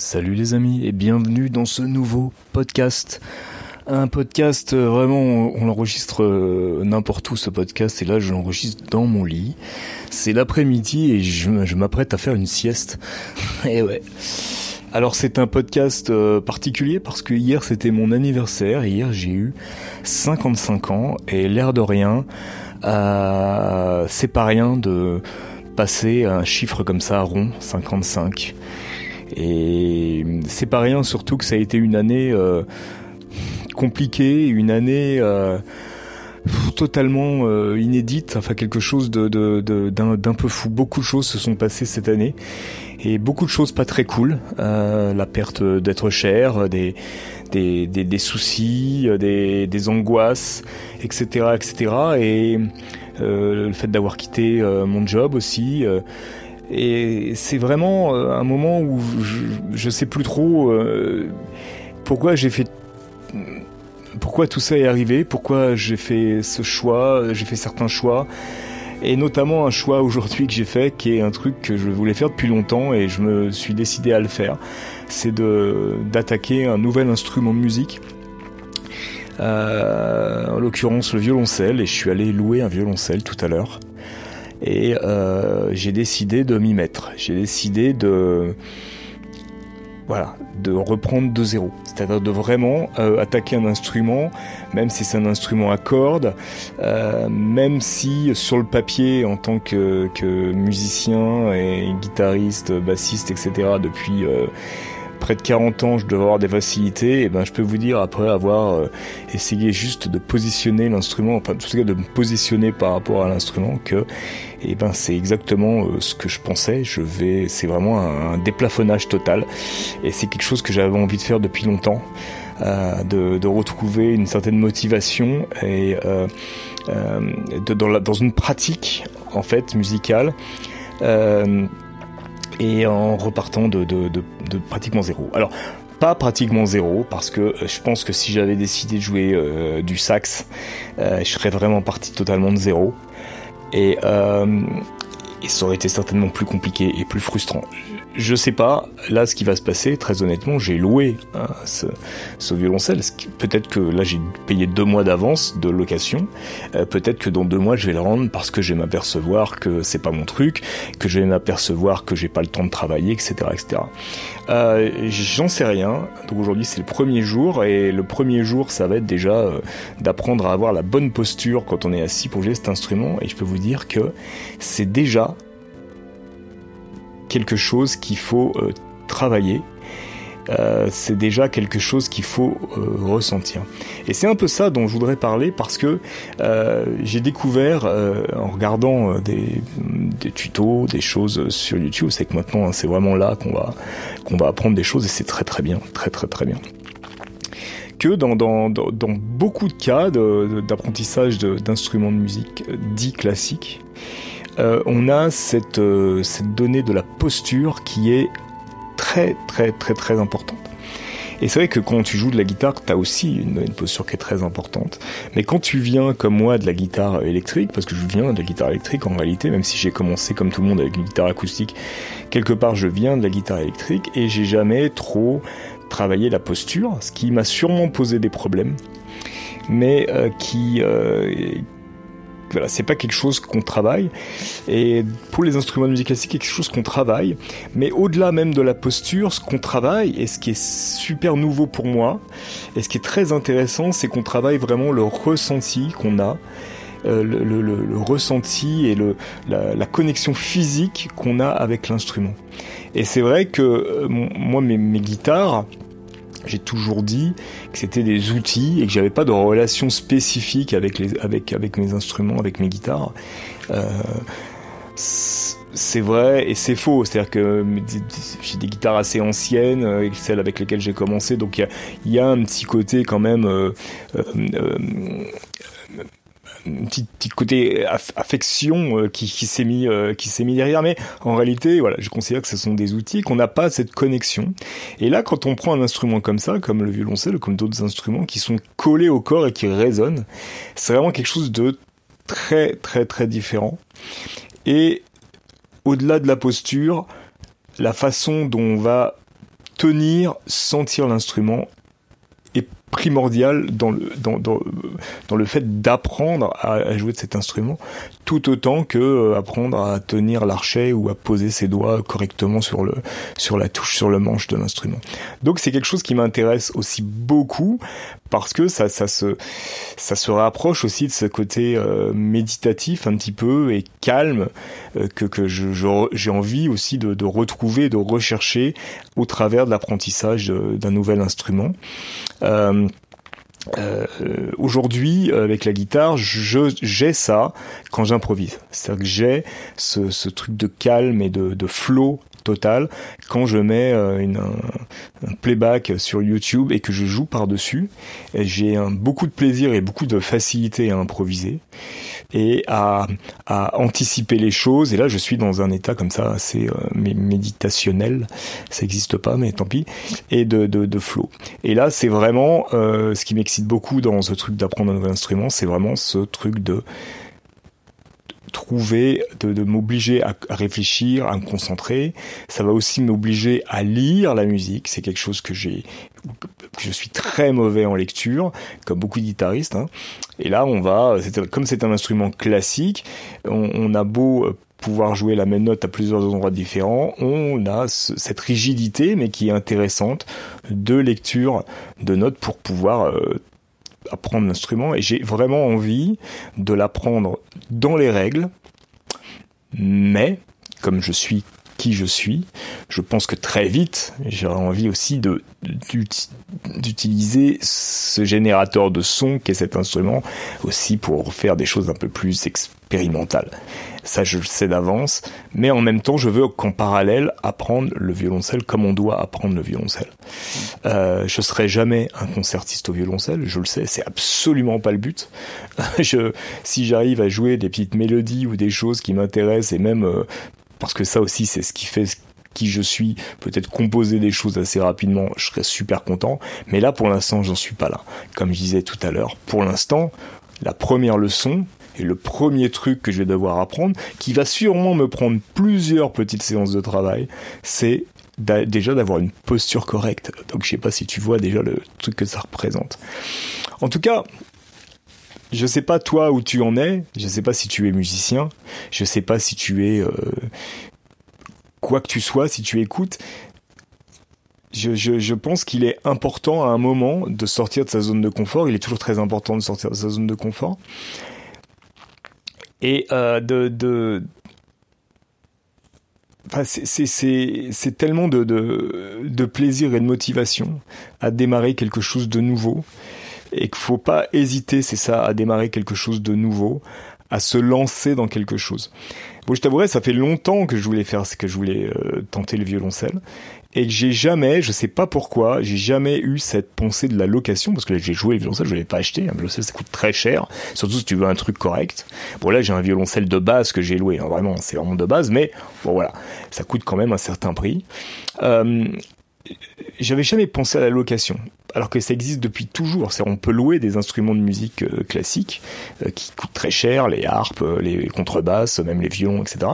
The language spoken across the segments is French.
Salut les amis et bienvenue dans ce nouveau podcast. Un podcast euh, vraiment, on l'enregistre euh, n'importe où ce podcast et là je l'enregistre dans mon lit. C'est l'après-midi et je, m'apprête à faire une sieste. et ouais. Alors c'est un podcast euh, particulier parce que hier c'était mon anniversaire. Hier j'ai eu 55 ans et l'air de rien, c'est pas rien de passer un chiffre comme ça rond, 55. Et c'est pas rien, surtout que ça a été une année euh, compliquée, une année euh, totalement euh, inédite, enfin quelque chose de, d'un, peu fou. Beaucoup de choses se sont passées cette année et beaucoup de choses pas très cool. la perte d'être cher, des, des, des, soucis, des, des angoisses, etc., etc. Et le fait d'avoir quitté mon job aussi. Et c'est vraiment euh, un moment où je, ne sais plus trop euh, pourquoi j'ai fait pourquoi tout ça est arrivé, pourquoi j'ai fait ce choix, j'ai fait certains choix, et notamment un choix aujourd'hui que j'ai fait, qui est un truc que je voulais faire depuis longtemps et je me suis décidé à le faire, c'est d'attaquer un nouvel instrument de musique. Euh, en l'occurrence le violoncelle, et je suis allé louer un violoncelle tout à l'heure et euh, j'ai décidé de m'y mettre. J'ai décidé de voilà, de reprendre de zéro. C'est-à-dire de vraiment euh, attaquer un instrument, même si c'est un instrument à cordes, euh, même si sur le papier, en tant que, que musicien et guitariste, bassiste, etc., depuis euh, près de 40 ans, je dois avoir des facilités, et ben je peux vous dire après avoir euh, essayé juste de positionner l'instrument, enfin en tout cas de me positionner par rapport à l'instrument, que et ben c'est exactement euh, ce que je pensais. Je vais, c'est vraiment un, déplafonnage total, et c'est quelque chose que j'avais envie de faire depuis longtemps, euh, de, retrouver une certaine motivation et de, dans, une pratique en fait musicale. Et en repartant de, pratiquement zéro. Alors, pas pratiquement zéro parce que euh, je pense que si j'avais décidé de jouer euh, du sax, euh, je serais vraiment parti totalement de zéro et, euh, et ça aurait été certainement plus compliqué et plus frustrant je sais pas là ce qui va se passer. Très honnêtement, j'ai loué hein, ce, ce, violoncelle. Peut-être que là j'ai payé deux mois d'avance de location. Euh, peut-être que dans deux mois je vais le rendre parce que je vais m'apercevoir que c'est pas mon truc, que je vais m'apercevoir que j'ai pas le temps de travailler, etc., etc. Euh, J'en sais rien. Donc aujourd'hui c'est le premier jour et le premier jour ça va être déjà euh, d'apprendre à avoir la bonne posture quand on est assis pour jouer cet instrument. Et je peux vous dire que c'est déjà quelque chose qu'il faut euh, travailler. Euh, c'est déjà quelque chose qu'il faut euh, ressentir. Et c'est un peu ça dont je voudrais parler parce que j'ai découvert en regardant des, tutos, des choses sur YouTube, c'est que maintenant hein, c'est vraiment là qu'on va qu'on va apprendre des choses et c'est très très bien, très très très bien. Que dans, dans, dans beaucoup de cas d'apprentissage d'instruments de musique dits classiques, euh, on a cette, euh, cette donnée de la posture qui est très très très très importante. Et c'est vrai que quand tu joues de la guitare, tu as aussi une, posture qui est très importante. Mais quand tu viens comme moi de la guitare électrique, parce que je viens de la guitare électrique en réalité, même si j'ai commencé comme tout le monde avec une guitare acoustique, quelque part je viens de la guitare électrique et j'ai jamais trop travaillé la posture, ce qui m'a sûrement posé des problèmes, mais euh, qui voilà, c'est pas quelque chose qu'on travaille. Et pour les instruments de musique classique, c'est quelque chose qu'on travaille. Mais au-delà même de la posture, ce qu'on travaille, et ce qui est super nouveau pour moi, et ce qui est très intéressant, c'est qu'on travaille vraiment le ressenti qu'on a. Euh, le, ressenti et le, la, connexion physique qu'on a avec l'instrument. Et c'est vrai que euh, moi, mes guitares, j'ai toujours dit que c'était des outils et que j'avais pas de relation spécifique avec les avec avec mes instruments, avec mes guitares. Euh, c'est vrai et c'est faux. C'est-à-dire que j'ai des guitares assez anciennes, euh, celles avec lesquelles j'ai commencé, donc il y, y a, un petit côté quand même euh, euh, euh petit, petit côté affection euh, qui, qui s'est mis euh, qui s'est mis derrière. Mais en réalité voilà je considère que ce sont des outils qu'on n'a pas cette connexion. Et là quand on prend un instrument comme ça comme le violoncelle comme d'autres instruments qui sont collés au corps et qui résonnent c'est vraiment quelque chose de très très très différent. Et au-delà de la posture la façon dont on va tenir, sentir l'instrument primordial dans le, dans, dans, dans le fait d'apprendre à, jouer de cet instrument, tout autant que euh, apprendre à tenir l'archet ou à poser ses doigts correctement sur le sur la touche, sur le manche de l'instrument. Donc c'est quelque chose qui m'intéresse aussi beaucoup parce que ça, ça se ça se rapproche aussi de ce côté euh, méditatif un petit peu et calme euh, que que je, j'ai envie aussi de, de retrouver, de rechercher au travers de l'apprentissage d'un nouvel instrument. Euh, aujourd'hui, avec la guitare, je, j'ai ça quand j'improvise. C'est-à-dire que j'ai ce, ce, truc de calme et de, de flow total quand je mets euh, une, un, playback sur YouTube et que je joue par-dessus. J'ai beaucoup de plaisir et beaucoup de facilité à improviser et à, anticiper les choses. Et là, je suis dans un état comme ça assez euh, méditationnel. Ça n'existe pas, mais tant pis. Et de, de, de flow. Et là, c'est vraiment euh, ce qui m'excite beaucoup dans ce truc d'apprendre un nouvel instrument, c'est vraiment ce truc de trouver, de, m'obliger à, réfléchir, à me concentrer. Ça va aussi m'obliger à lire la musique. C'est quelque chose que j'ai, je suis très mauvais en lecture, comme beaucoup de guitaristes. Hein. Et là, on va, comme c'est un instrument classique, on, on a beau euh, pouvoir jouer la même note à plusieurs endroits différents, on a cette rigidité, mais qui est intéressante, de lecture de notes pour pouvoir euh, apprendre l'instrument et j'ai vraiment envie de l'apprendre dans les règles, mais comme je suis qui je suis, je pense que très vite, j'aurai envie aussi d'utiliser ce générateur de son qu'est cet instrument aussi pour faire des choses un peu plus expérimentales. Ça, je le sais d'avance, mais en même temps, je veux qu'en parallèle apprendre le violoncelle comme on doit apprendre le violoncelle. Euh, je serai jamais un concertiste au violoncelle, je le sais, c'est absolument pas le but. je, si j'arrive à jouer des petites mélodies ou des choses qui m'intéressent et même euh, parce que ça aussi, c'est ce qui fait qui je suis, peut-être composer des choses assez rapidement, je serais super content. Mais là, pour l'instant, j'en suis pas là. Comme je disais tout à l'heure, pour l'instant, la première leçon, et le premier truc que je vais devoir apprendre, qui va sûrement me prendre plusieurs petites séances de travail, c'est déjà d'avoir une posture correcte. Donc je sais pas si tu vois déjà le truc que ça représente. En tout cas, je sais pas toi où tu en es, je sais pas si tu es musicien, je sais pas si tu es euh, quoi que tu sois, si tu écoutes. Je, je, je pense qu'il est important à un moment de sortir de sa zone de confort. Il est toujours très important de sortir de sa zone de confort et euh, de, de Enfin, c'est tellement de, de, de, plaisir et de motivation à démarrer quelque chose de nouveau et qu'il faut pas hésiter, c'est ça, à démarrer quelque chose de nouveau, à se lancer dans quelque chose. Bon, je t'avouerai, ça fait longtemps que je voulais faire, ce que je voulais euh, tenter le violoncelle et que j'ai jamais, je sais pas pourquoi, j'ai jamais eu cette pensée de la location parce que j'ai joué le violoncelle, je l'ai pas acheté, un violoncelle ça coûte très cher, surtout si tu veux un truc correct. Bon là j'ai un violoncelle de base que j'ai loué, hein, vraiment c'est vraiment de base, mais bon voilà, ça coûte quand même un certain prix. Euh, j'avais jamais pensé à la location, alors que ça existe depuis toujours. On peut louer des instruments de musique euh, classiques euh, qui coûtent très cher, les harpes, euh, les contrebasses, même les violons, etc.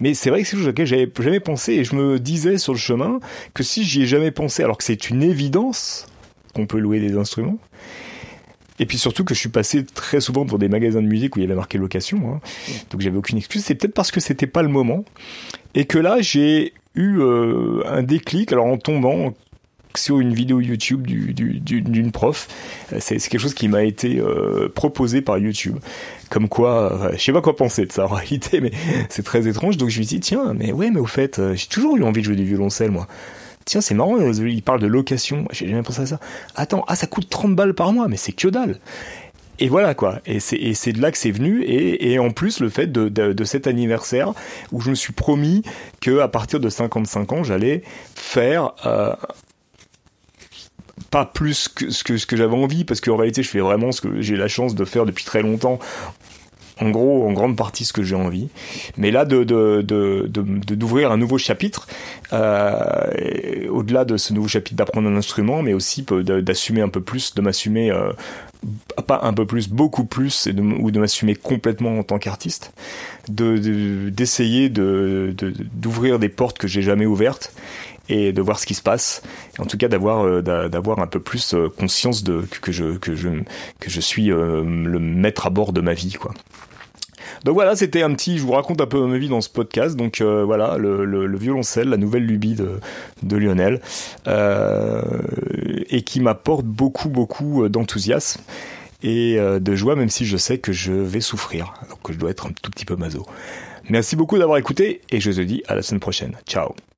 Mais c'est vrai que c'est quelque chose auquel j'avais jamais pensé et je me disais sur le chemin que si j'y ai jamais pensé, alors que c'est une évidence qu'on peut louer des instruments. Et puis surtout que je suis passé très souvent pour des magasins de musique où il y avait marqué location, hein. donc j'avais aucune excuse. C'est peut-être parce que c'était pas le moment et que là j'ai eu euh, un déclic, alors en tombant sur une vidéo YouTube d'une du, du, prof. Euh, c'est quelque chose qui m'a été euh, proposé par YouTube. Comme quoi, je sais pas quoi penser de ça en réalité, mais c'est très étrange. Donc je me suis dit, tiens, mais ouais, mais au fait, j'ai toujours eu envie de jouer du violoncelle, moi. Tiens, c'est marrant, il parle de location. J'ai jamais pensé à ça. Attends, ah, ça coûte 30 balles par mois, mais c'est que dalle et voilà quoi. Et c'est de là que c'est venu. Et, en plus le fait de, cet anniversaire où je me suis promis que à partir de 55 ans j'allais faire euh, pas plus que ce que, j'avais envie parce qu'en réalité je fais vraiment ce que j'ai la chance de faire depuis très longtemps en gros, en grande partie ce que j'ai envie. Mais là, de d'ouvrir un nouveau chapitre, euh, au-delà de ce nouveau chapitre d'apprendre un instrument, mais aussi d'assumer un peu plus, de m'assumer euh, pas un peu plus, beaucoup plus, ou de m'assumer complètement en tant qu'artiste, de d'essayer de d'ouvrir des portes que j'ai jamais ouvertes et de voir ce qui se passe. en tout cas, d'avoir d'avoir un peu plus conscience de que je que je que je suis le maître à bord de ma vie, quoi. Donc voilà, c'était un petit, je vous raconte un peu ma vie dans ce podcast. Donc euh, voilà, le, violoncelle, la nouvelle lubie de, de Lionel, euh, et qui m'apporte beaucoup, beaucoup d'enthousiasme et euh, de joie, même si je sais que je vais souffrir, donc que je dois être un tout petit peu maso. Merci beaucoup d'avoir écouté et je te dis à la semaine prochaine. Ciao